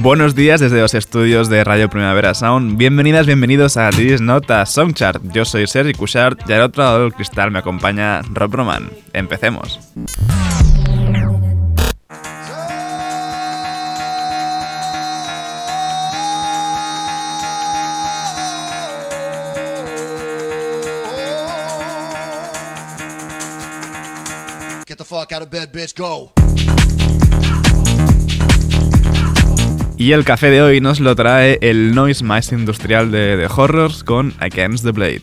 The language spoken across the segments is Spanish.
Buenos días desde los estudios de Radio Primavera Sound. Bienvenidas, bienvenidos a This Nota Songchart. Yo soy Sergi Cushart y al otro lado del cristal me acompaña Rob Roman. Empecemos. Get the fuck out of bed, bitch, go. Y el café de hoy nos lo trae el noise más industrial de, de Horrors con Against the Blade.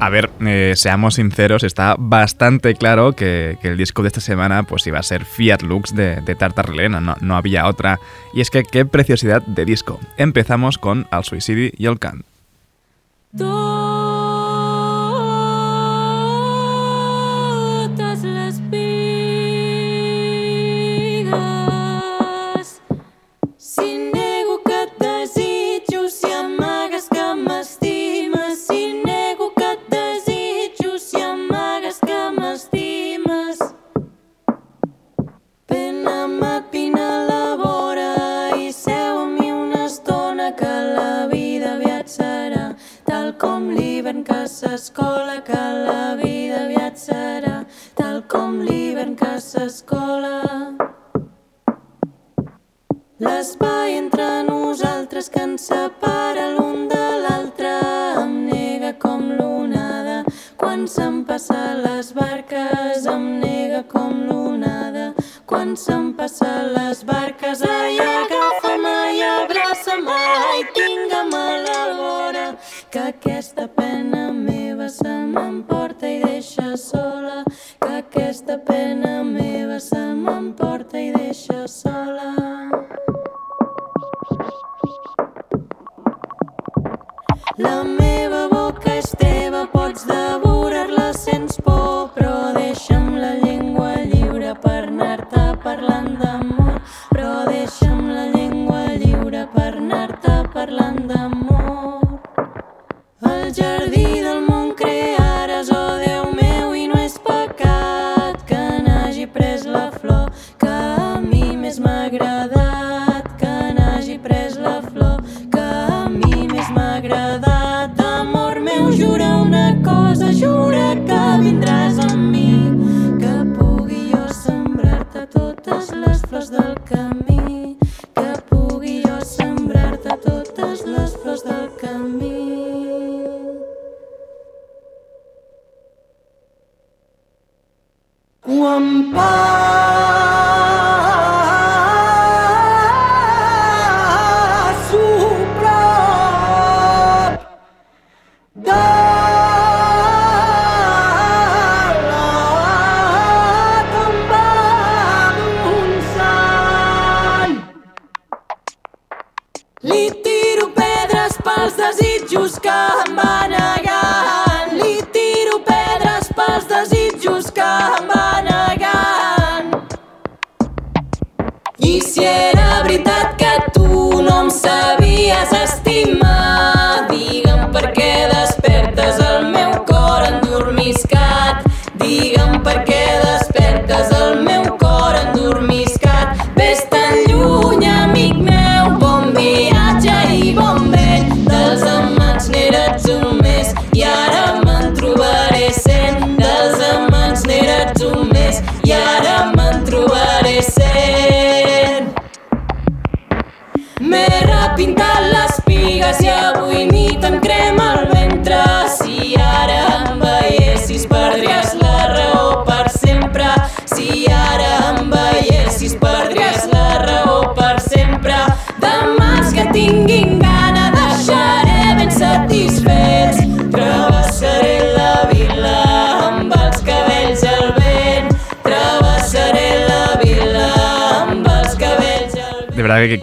A ver, eh, seamos sinceros, está bastante claro que, el disco de esta semana pues iba a ser Fiat Lux de, de Tartarlena, no, había otra. Y es que qué preciosidad de disco. Empezamos con Al Suicidi y el Cant.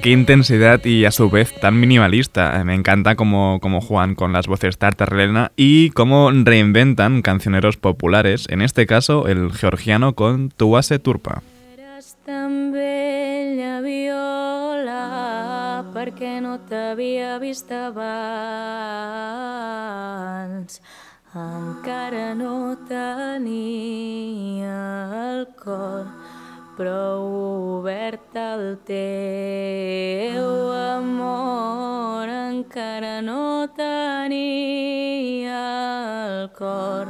Qué intensidad y a su vez tan minimalista. Me encanta cómo, cómo juegan con las voces tartarlena y cómo reinventan cancioneros populares, en este caso el georgiano con Tuase Turpa. tan bella viola no no prou obert al teu amor encara no tenia el cor.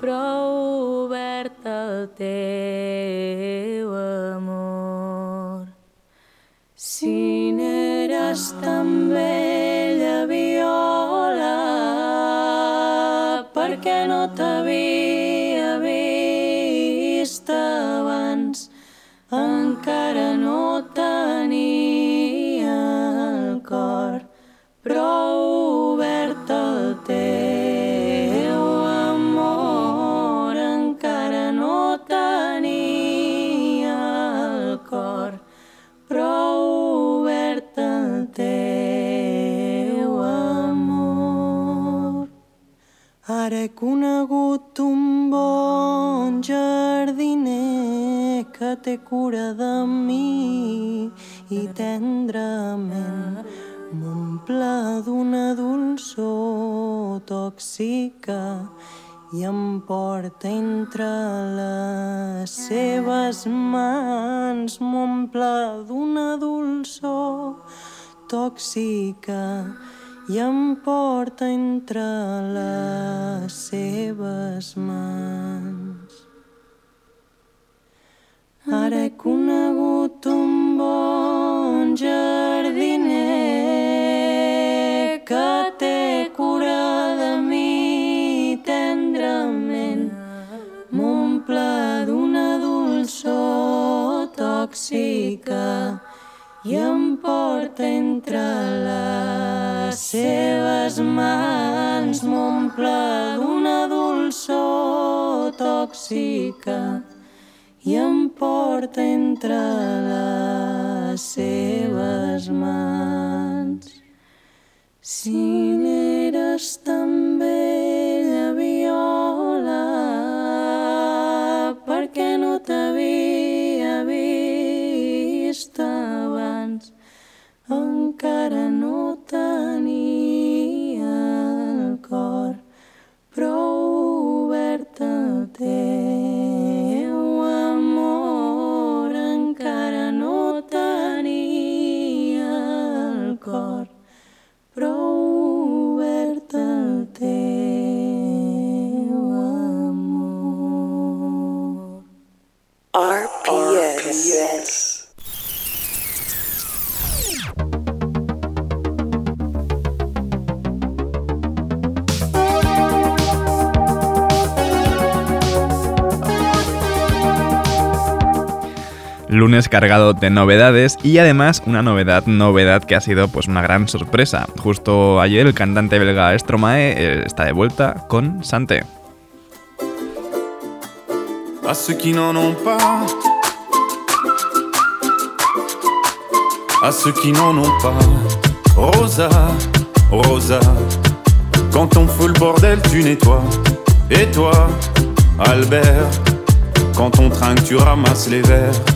Prou obert al teu amor. Si n'eres tan cura de mi i tendrament m'omple d'una dolçor tòxica i em porta entre les seves mans m'omple d'una dolçor tòxica i em porta entre les seves mans. Ara he conegut un bon jardiner que té cura de mi tendrament. M'omple d'una dolçor tòxica i em porta entre les seves mans, m'omple d'una dolçor tòxica i em porta entre les seves mans. Si n'eres tan bella viola, per què no t'havia vist abans? Encara no tenia el cor prou obert al teu Lunes cargado de novedades y además una novedad, novedad que ha sido pues una gran sorpresa. Justo ayer el cantante belga Stromae eh, está de vuelta con Sante. à ceux qui n'en ont pas, ceux qui n'en ont pas. Rosa, Rosa, quand on fout le bordel, tu nettoies. Et toi, Albert, quand on trinque, tu ramasses les verres.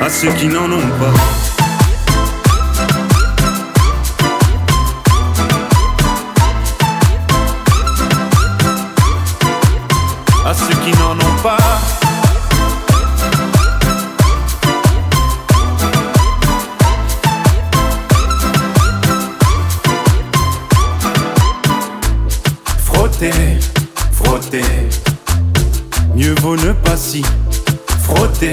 À ceux qui n'en ont pas. À ceux qui n'en ont pas. Frotter, frotter. Mieux vaut ne pas si frotter,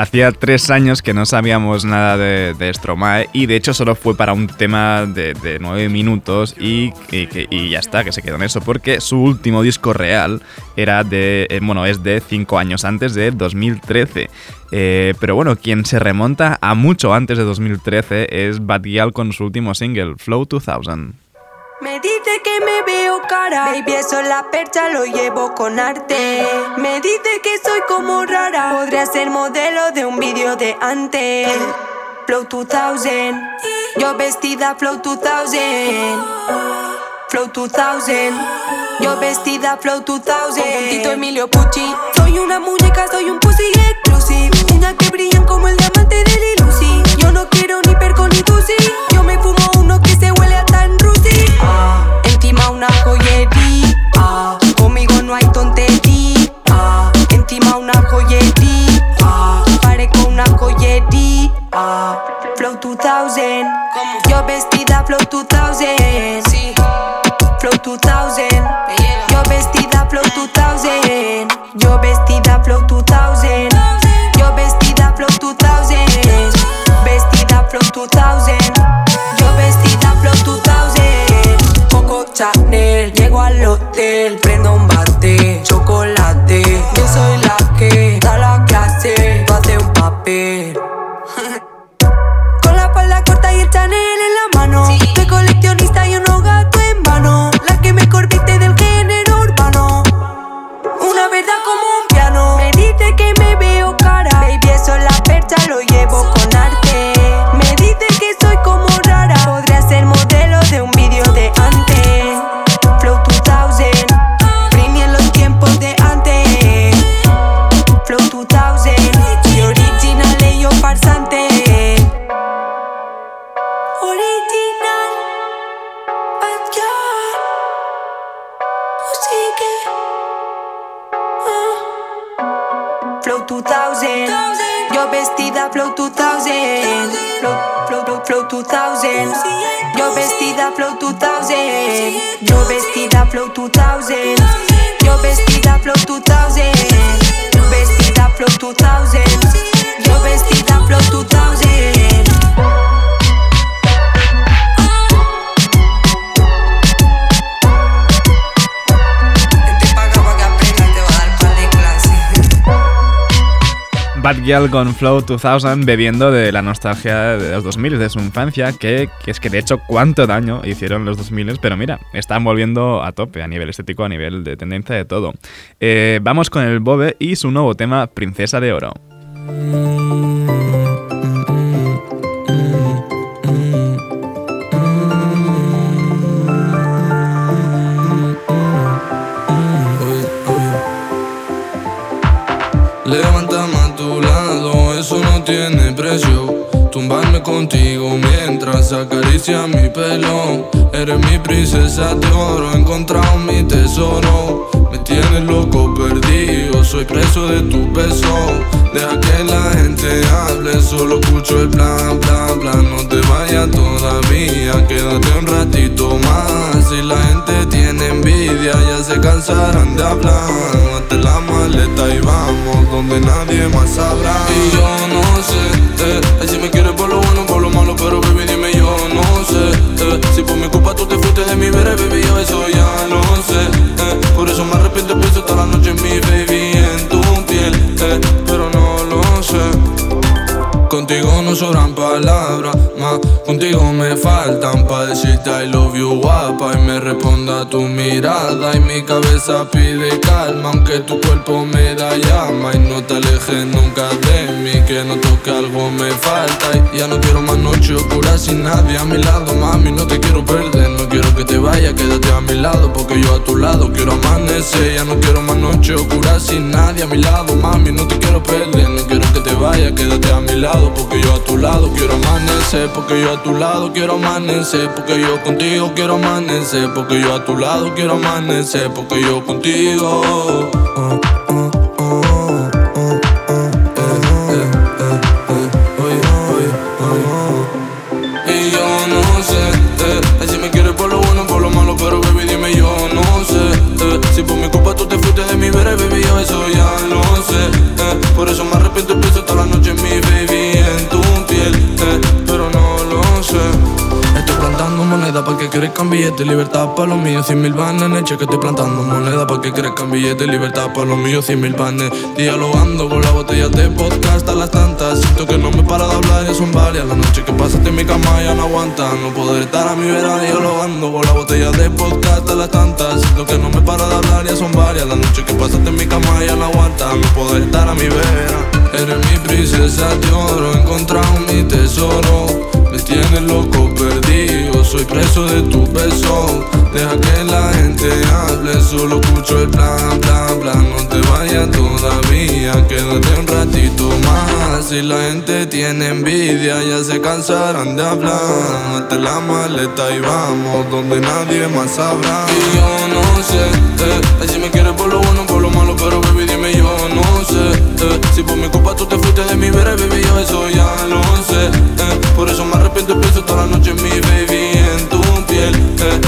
Hacía tres años que no sabíamos nada de, Stromae y de hecho solo fue para un tema de, nueve minutos y, y, y ya está, que se quedó en eso, porque su último disco real era de, eh, bueno, es de cinco años antes de 2013. Eh, pero bueno, quien se remonta a mucho antes de 2013 es Bad Gyal con su último single, Flow 2000. Me dice que me veo cara, baby, eso la percha lo llevo con arte. Me dice que soy como rara, podría ser modelo de un vídeo de antes. Flow 2000, yo vestida Flow 2000. Flow 2000, yo vestida Flow 2000. Con Emilio Pucci, soy una muñeca, soy un pussy exclusive. Uñas que brillan como el diamante de Lil Uzi. Yo no quiero ni perco ni tusi, encima una joyería, conmigo no hay tontería. Encima una joyería, parezco una joyería. Flow 2000, yo vestida Flow 2000. Sí. Flow 2000, yo vestida Flow 2000, yo vestida Flow 2000, yo vestida Flow 2000, vestida Flow 2000, Chanel, llego al hotel, prendo un bate, chocolate, yo soy la Gyal con Flow 2000 bebiendo de la nostalgia de los 2000, de su infancia, que, que es que de hecho cuánto daño hicieron los 2000, pero mira, están volviendo a tope a nivel estético, a nivel de tendencia de todo. Eh, vamos con el Bobe y su nuevo tema, Princesa de Oro. Tumbarme contigo mientras acaricia mi pelo. Eres mi princesa de oro, he encontrado mi tesoro. Me tienes loco perdido, soy preso de tu beso. Deja que la gente hable, solo escucho el plan, plan, plan. No te vayas todavía, quédate un ratito más. Si la gente tiene envidia, ya se cansarán de hablar. Hazte la maleta y vamos donde nadie más sabrá. Y yo no sé, eh, si me quieres por lo bueno por lo malo, pero baby dime yo no sé. eh, si por mi culpa tú te fuiste de mi vera, baby yo eso ya lo sé. eh, por eso me arrepiento, pienso toda la noche en mi baby, Contigo no sobran palabras, más. Contigo me faltan pa' decirte I love you guapa y me responda tu mirada. Y mi cabeza pide calma aunque tu cuerpo me da llama. Y no te alejes nunca de mí que no toque algo me falta. Y ya no quiero más noche oscura sin nadie a mi lado mami no te quiero perder quiero que te vayas quédate a mi lado porque yo a tu lado quiero amanecer. Ya no quiero más noche oscura sin nadie a mi lado mami no te quiero perder no quiero que te vayas quédate a mi lado porque yo a tu lado quiero amanecer porque yo a tu lado quiero amanecer porque yo contigo quiero amanecer porque yo a tu lado quiero amanecer porque yo contigo oh, oh, y pienso toda la noche en mi baby, en tu piel, eh, pero no lo sé. Estoy plantando moneda pa' que crezcan billetes, libertad pa' los míos, cien mil vanes en el cheque. Estoy plantando moneda pa' que crezcan billetes, libertad pa' los míos, cien mil vanes. Dialogando con la botella de podcast a las tantas. Siento que no me para de hablar, ya son varias. La noche que pasaste en mi cama ya no aguanta. No poder estar a mi vera dialogando con la botella de podcast a las tantas. Siento que no me para de hablar, ya son varias. La noche que pasaste en mi cama ya no aguanta. No poder estar a mi vera. Eres mi princesa de oro, he encontrado mi tesoro. Me tienes loco perdido, soy preso de tu beso. Deja que la gente hable, solo escucho el plan, plan, plan. No te vayas todavía, quédate un ratito más. Si la gente tiene envidia, ya se cansarán de hablar. Hazte la maleta y vamos donde nadie más sabrá. Y yo no sé, eh, si me quieres por lo bueno, por lo malo, Eh, si por mi culpa tú te fuiste de mi vera, baby yo eso ya lo sé. Eh, por eso me arrepiento y pienso toda la noche en mi baby, en tu piel, eh,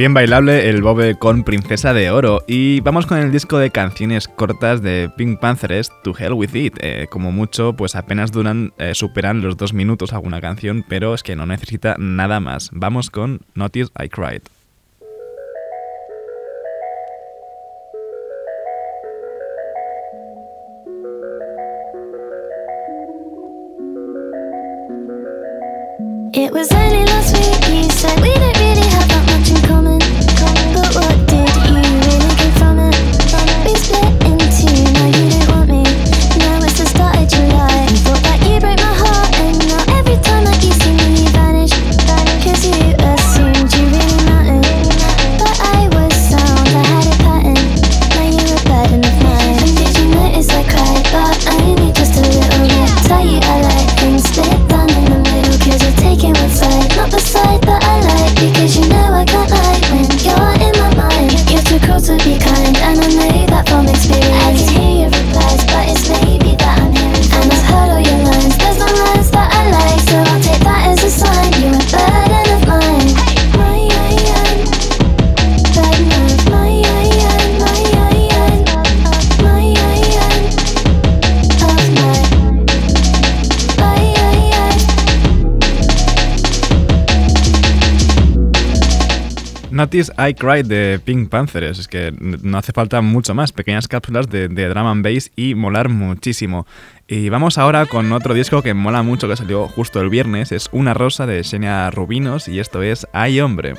Bien bailable el bobe con Princesa de Oro. Y vamos con el disco de canciones cortas de Pink Panthers, To Hell With It. Eh, como mucho, pues apenas duran, eh, superan los dos minutos alguna canción, pero es que no necesita nada más. Vamos con Notice I Cried. I Cried de Pink Panthers. Es que no hace falta mucho más. Pequeñas cápsulas de, de drum and bass y molar muchísimo. Y vamos ahora con otro disco que mola mucho que salió justo el viernes. Es Una Rosa de Xenia Rubinos y esto es Ay Hombre.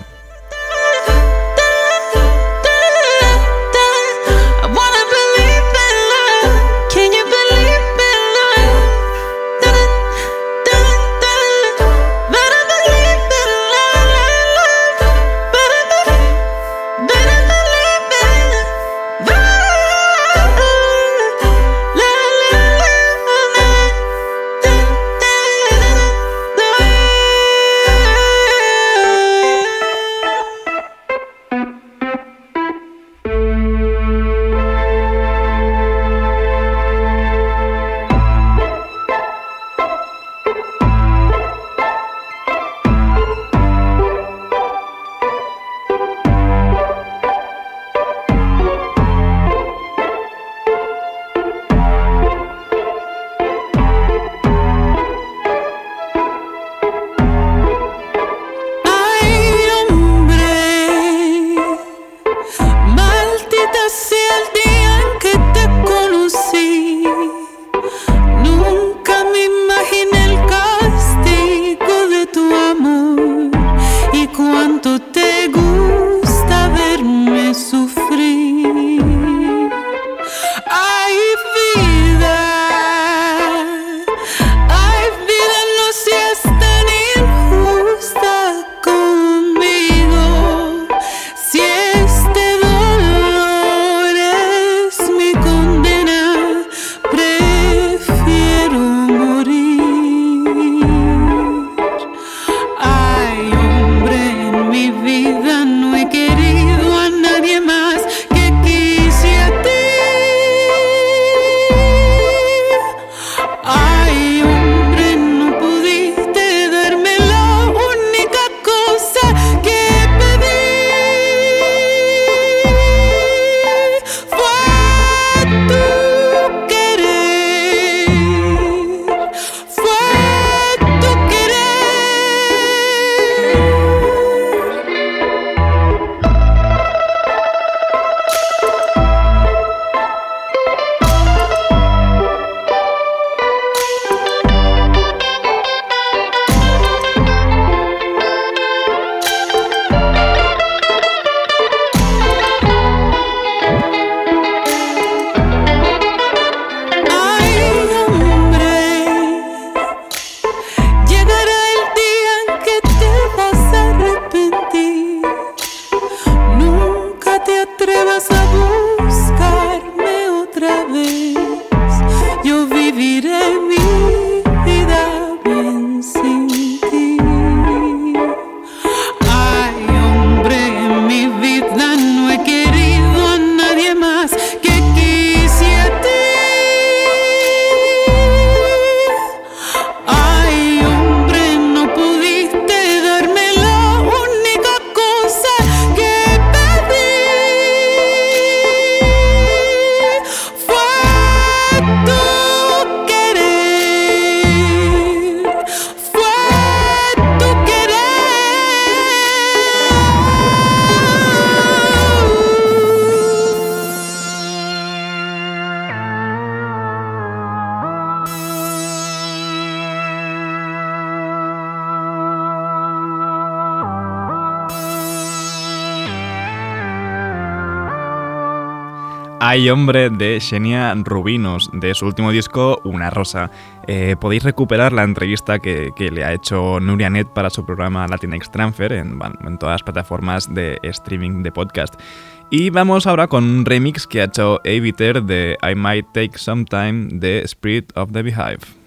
Hay hombre de Xenia Rubinos, de su último disco Una Rosa. Eh, podéis recuperar la entrevista que, que le ha hecho Nuria Net para su programa Latinx Transfer en todas las plataformas de streaming de podcast. Y vamos ahora con un remix que ha hecho Aviter de I Might Take Some Time de Spirit of the Beehive.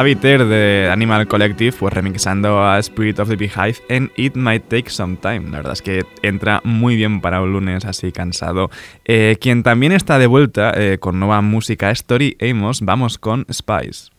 Aviter de Animal Collective, pues remixando a Spirit of the Beehive en It Might Take Some Time. La verdad es que entra muy bien para un lunes así cansado. Eh, quien también está de vuelta eh, con nueva música Story Amos, vamos con Spice.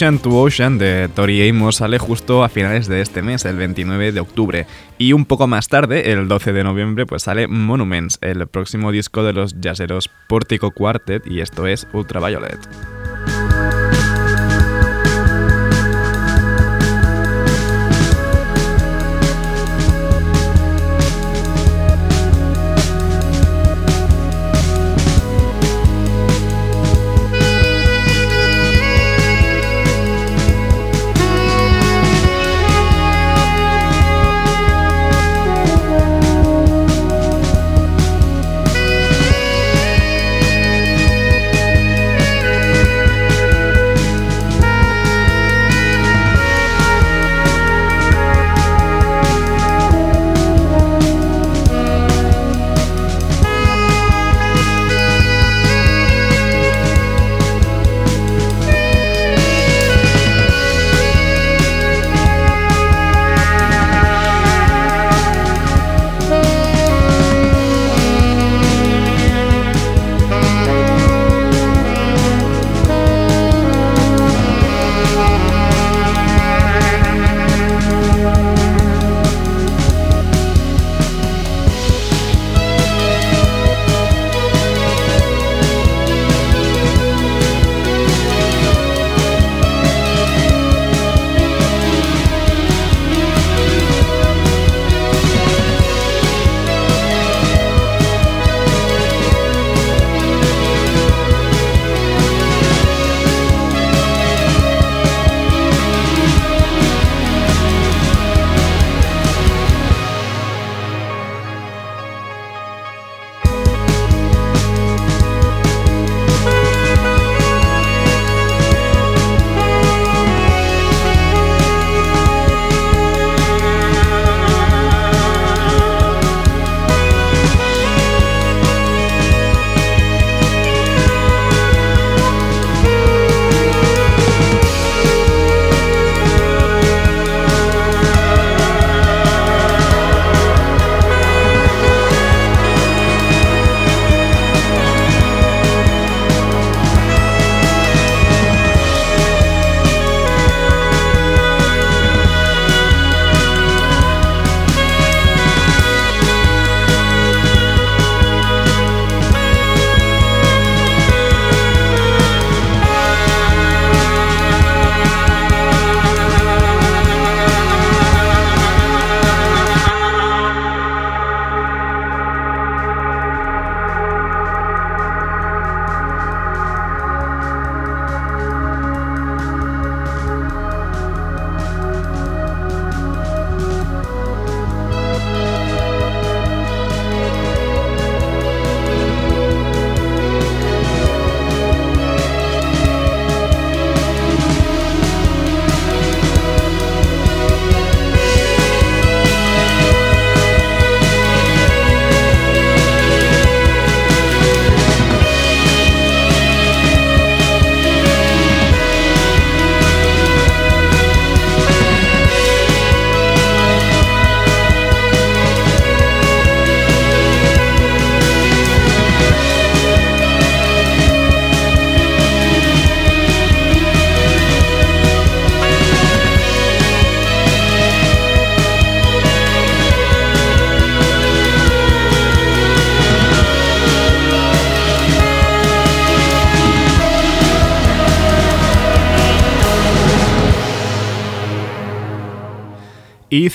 Ocean to Ocean de Tori Amos sale justo a finales de este mes, el 29 de octubre. Y un poco más tarde, el 12 de noviembre, pues sale Monuments, el próximo disco de los jazzeros Portico Quartet, y esto es Ultraviolet.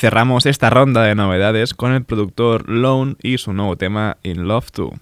Cerramos esta ronda de novedades con el productor Lone y su nuevo tema In Love To.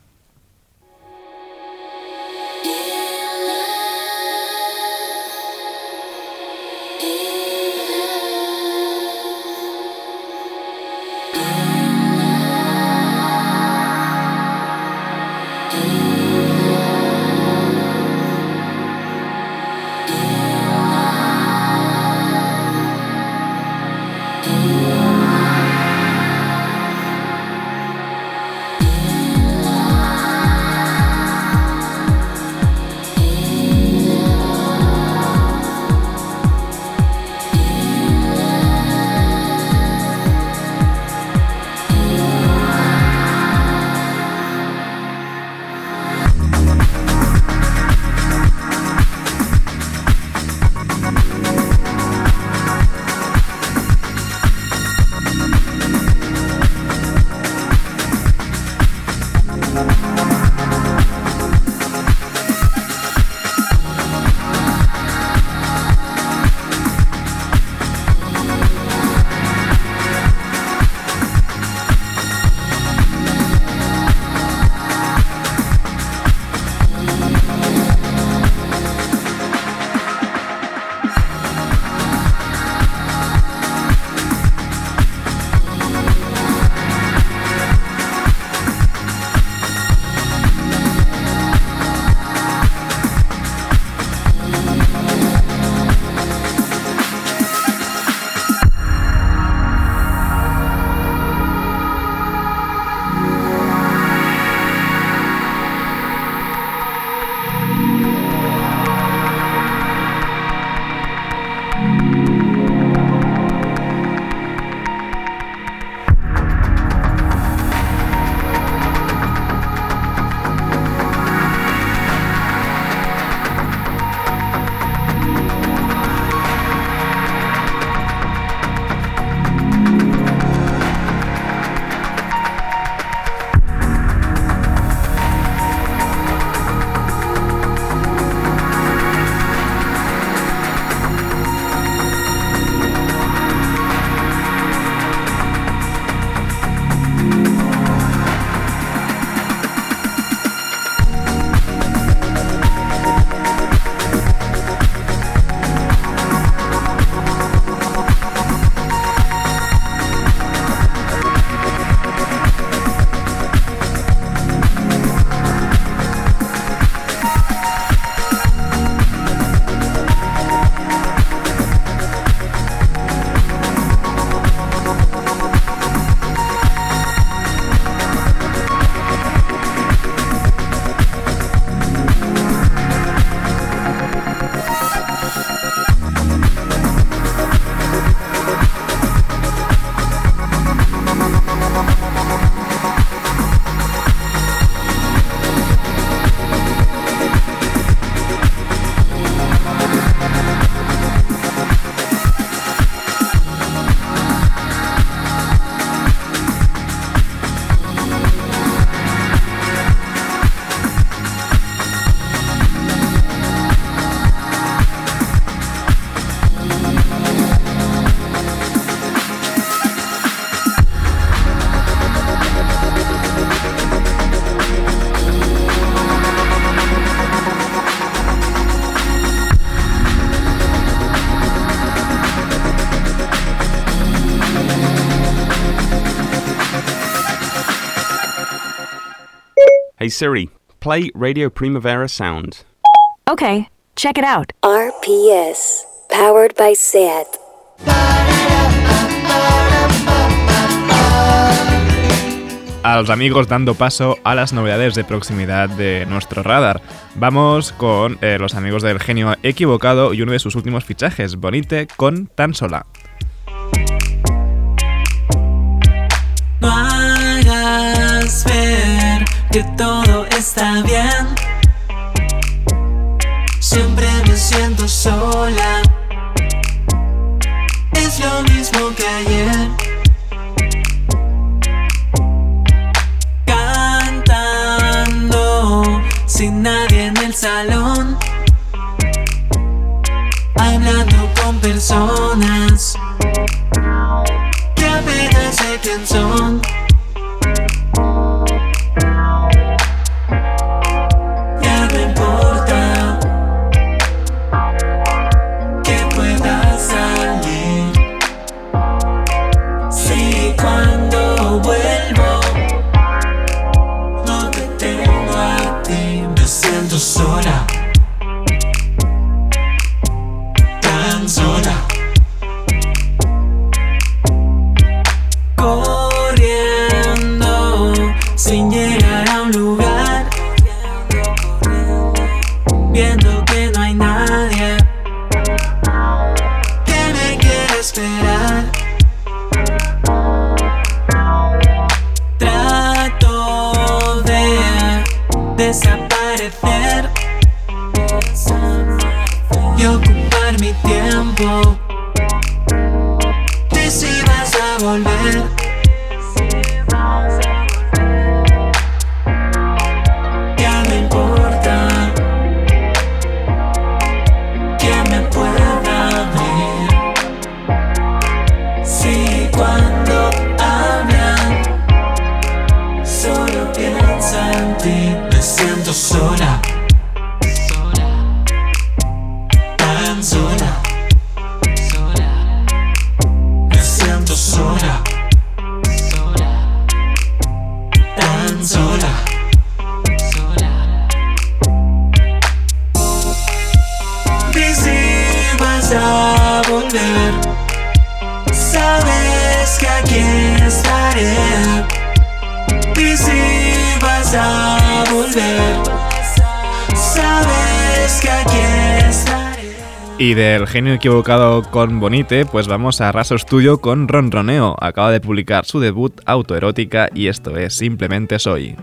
Hey Siri, play Radio Primavera Sound. Okay, check it out. RPS. Powered by SAT. A los amigos dando paso a las novedades de proximidad de nuestro radar. Vamos con eh, los amigos del genio equivocado y uno de sus últimos fichajes, Bonite con Tan Sola. No hagas ver que todo está bien. Siempre me siento sola. Es lo mismo que ayer. Cantando sin nadie en el salón. Hablando con personas que apenas sé quién son. Y del genio equivocado con Bonite, pues vamos a Raso Studio con Ronroneo. Acaba de publicar su debut autoerótica y esto es Simplemente Soy.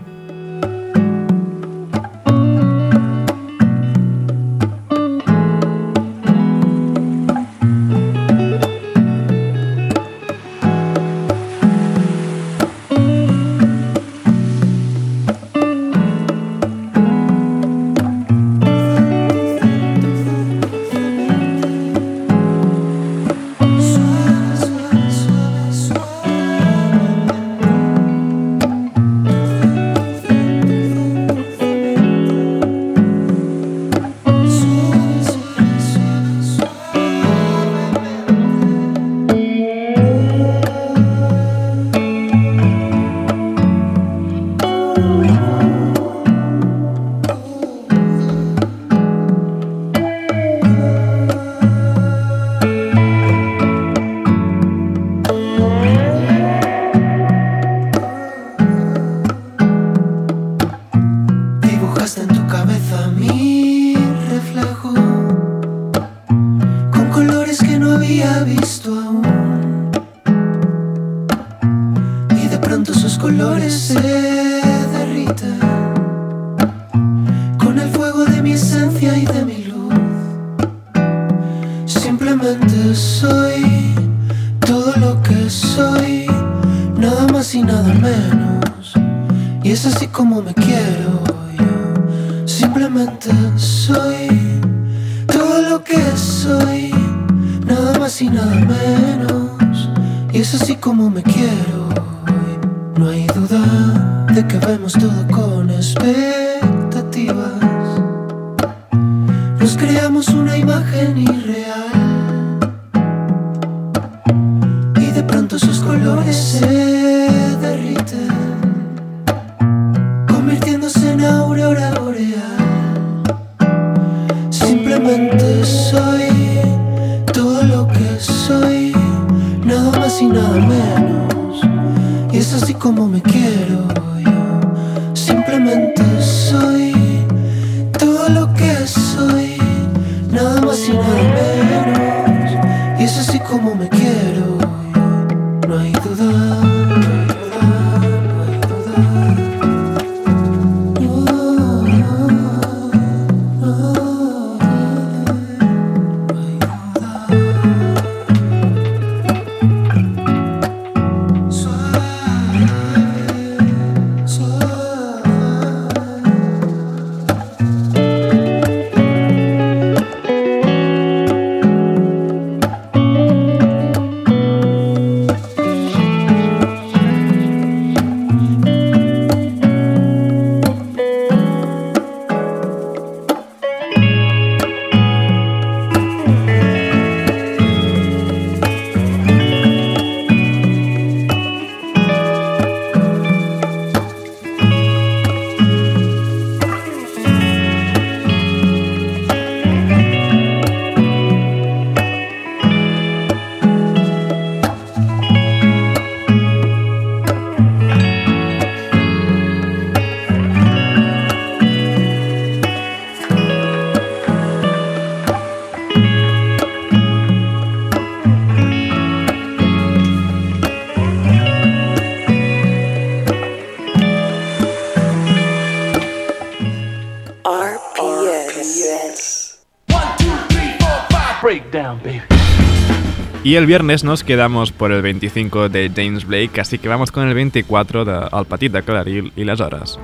Y el viernes nos quedamos por el 25 de James Blake, así que vamos con el 24 de El Petit de y las horas.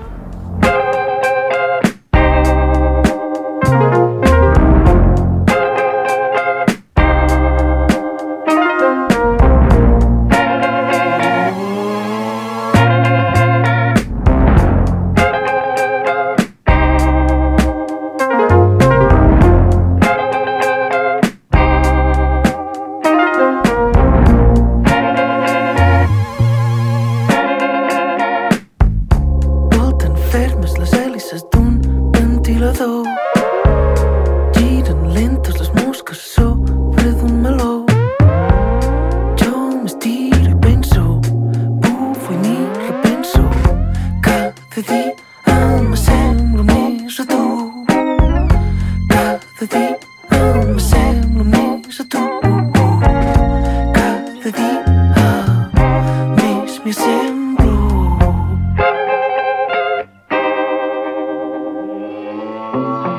No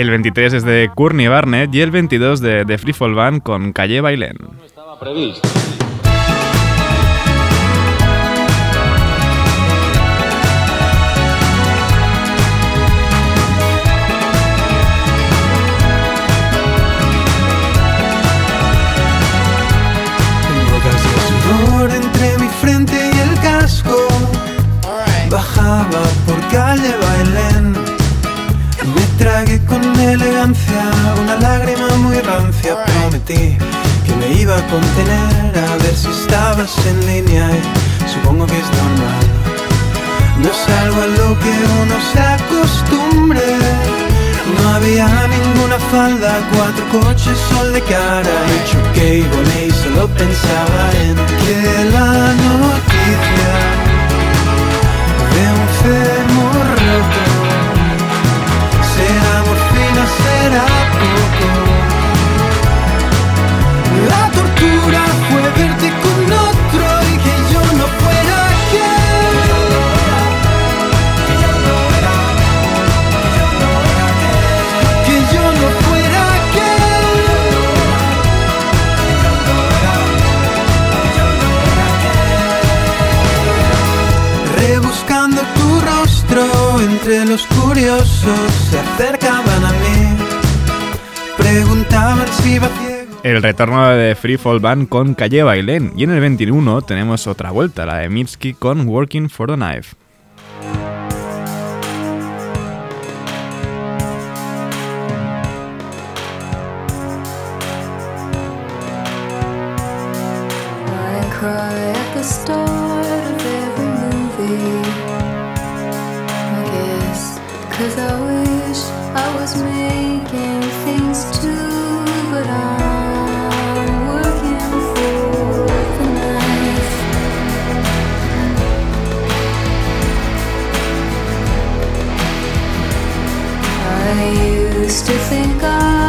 El 23 es de Courtney Barnett y el 22 de The Free Fall Band con Calle Bailén. previst. Gotas de sudor entre mi frente y el casco. Bajaba por calle Bailén. Me tragué una lágrima muy rancia. Prometí que me iba a contener a ver si estabas en línea. Y supongo que es normal. No es algo a lo que uno se acostumbre. No había ninguna falda, cuatro coches, sol de cara Y choqué y volé y solo pensaba en que la noticia de un fémur roto será, será poco. La tortura fue verte con otro y que yo no fuera aquel. Que yo no era, que yo no fuera aquel. Rebuscando tu rostro entre los curiosos se acercaban a Preguntaban si iba ciego. El retorno de Free Fall Band con Calle Bailén. Y en el 21 tenemos otra vuelta, la de Mitski con Working for the Knife. I cry at the start of every movie. I guess, cause I wish I was making to think I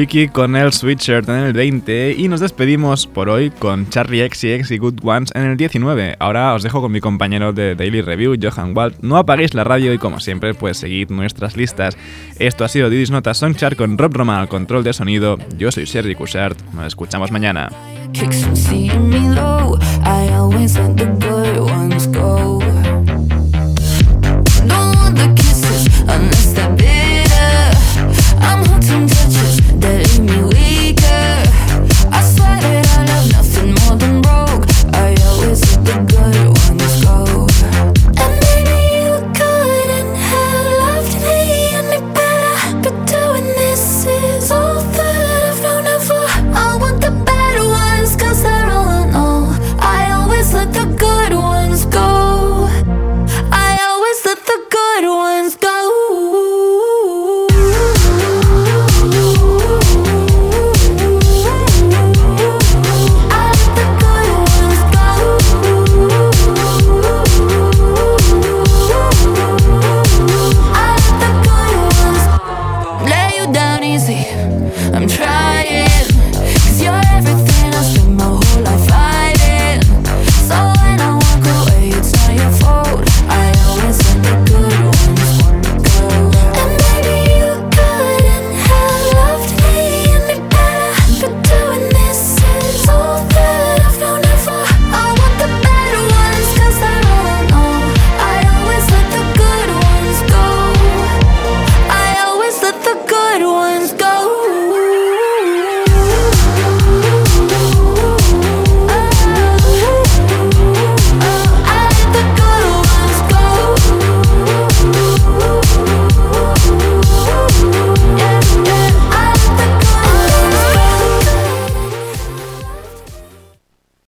Wiki con el Sweatshirt en el 20 y nos despedimos por hoy con Charlie XCX y Good Ones en el 19. Ahora os dejo con mi compañero de Daily Review, Johan Wald. No apaguéis la radio y como siempre, pues seguid nuestras listas. Esto ha sido Didis Nota Songchart con Rob Roman al control de sonido. Yo soy Sergi Cushart. Nos escuchamos mañana.